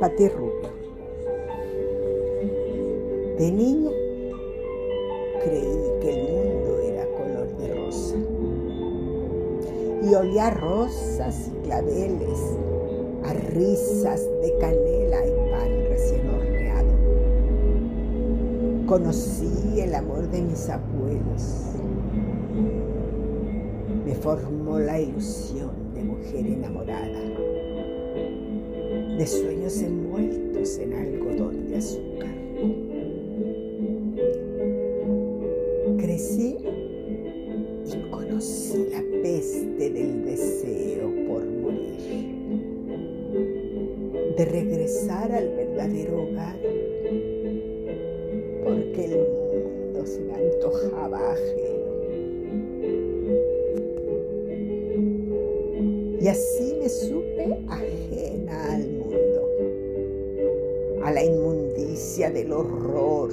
Patirrubio. De niño creí que el mundo era color de rosa y olía rosas y claveles, a risas de canela y pan recién horneado. Conocí el amor de mis abuelos. Me formó la ilusión de mujer enamorada, de sueños envueltos en algodón de azúcar. Crecí y conocí la peste del deseo por morir, de regresar al verdadero hogar, porque el mundo se me antojaba ajeno. Y así me supe ajena al a la inmundicia del horror,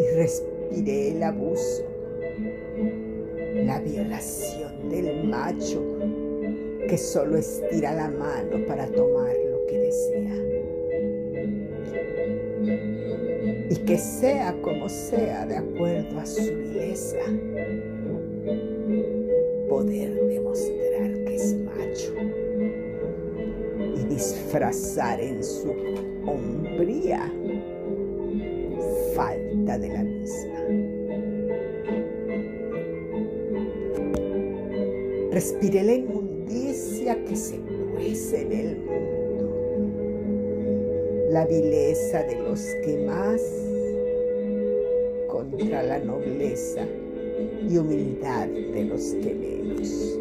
y respiré el abuso la violación del macho que solo estira la mano para tomar lo que desea. Y que sea como sea de acuerdo a su vileza, poder demostrar disfrazar en su hombría falta de la misma. Respiré la inmundicia que se cuece en el mundo, la vileza de los que más contra la nobleza y humildad de los que menos.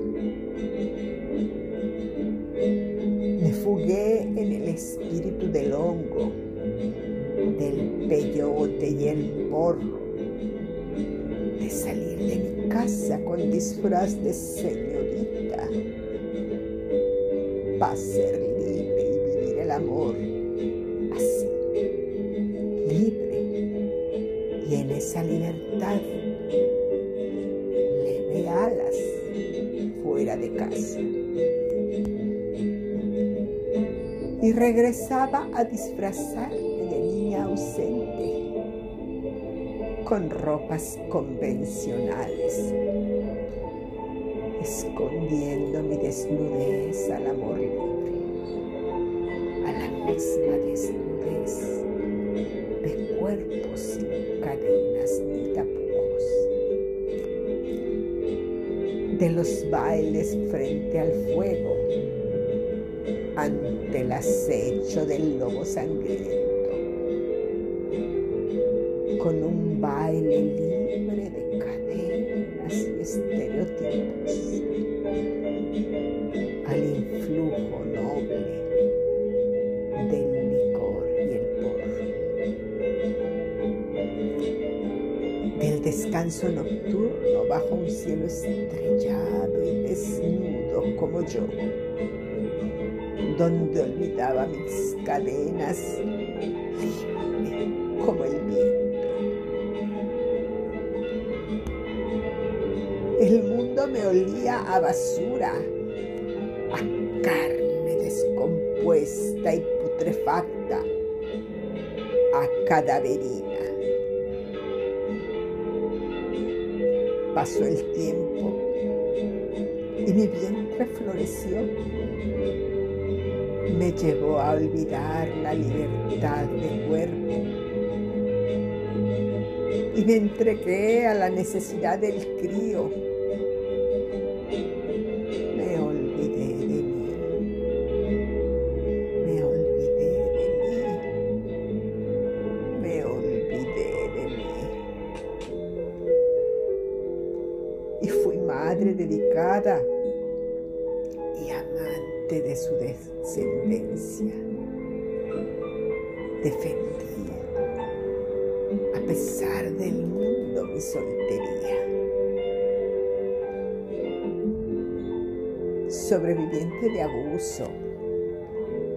Me fugué en el espíritu del hongo, del peyote y el porro, de salir de mi casa con disfraz de señorita, para ser libre y vivir el amor así, libre. Y en esa libertad leve alas fuera de casa. Y regresaba a disfrazarme de niña ausente con ropas convencionales, escondiendo mi desnudez al amor libre, a la misma desnudez de cuerpos sin cadenas ni tapujos, de los bailes frente al fuego, ante el acecho del lobo sangriento. Con un baile libre de cadenas y estereotipos, al influjo noble del licor y el porro, del descanso nocturno bajo un cielo estrellado y desnudo como yo, donde olvidaba mis cadenas libre como el viento. El mundo me olía a basura, a carne descompuesta y putrefacta, a cadaverina. Pasó el tiempo y mi vientre floreció. Me llevó a olvidar la libertad de cuerpo y me entregué a la necesidad del crío. Me olvidé de mí. Me olvidé de mí. Me olvidé de mí. Y fui madre dedicada de su descendencia. Defendí a pesar del mundo mi soltería. Sobreviviente de abuso,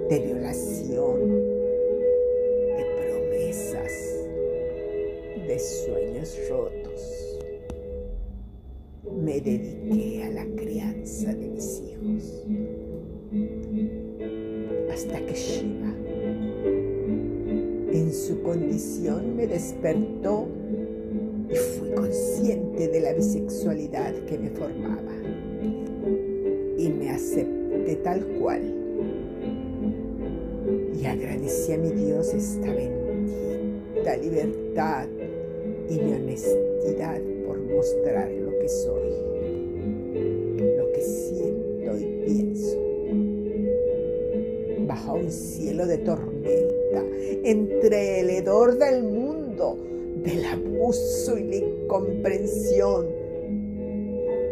de violación, de promesas, de sueños rotos. Me dediqué a la crianza de mis hijos. Hasta que Shiva en su condición me despertó y fui consciente de la bisexualidad que me formaba. Y me acepté tal cual. Y agradecí a mi Dios esta bendita libertad y mi honestidad por mostrar lo que soy, Cielo de tormenta, entre el hedor del mundo, del abuso y la incomprensión,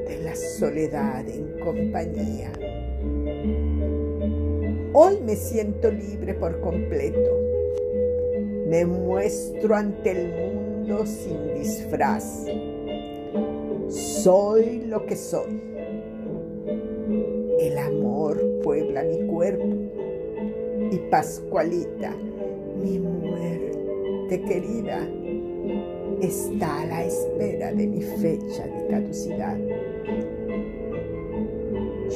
de la soledad en compañía. Hoy me siento libre por completo. Me muestro ante el mundo sin disfraz. Soy lo que soy. El amor puebla mi cuerpo y Pascualita, mi muerte querida, está a la espera de mi fecha de caducidad.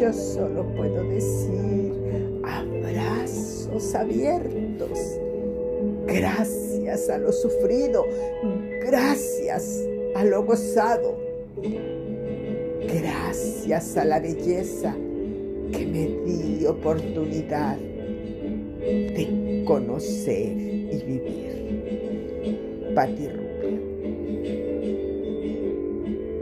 Yo solo puedo decir abrazos abiertos. Gracias a lo sufrido, gracias a lo gozado, gracias a la belleza que me di oportunidad de conocer y vivir.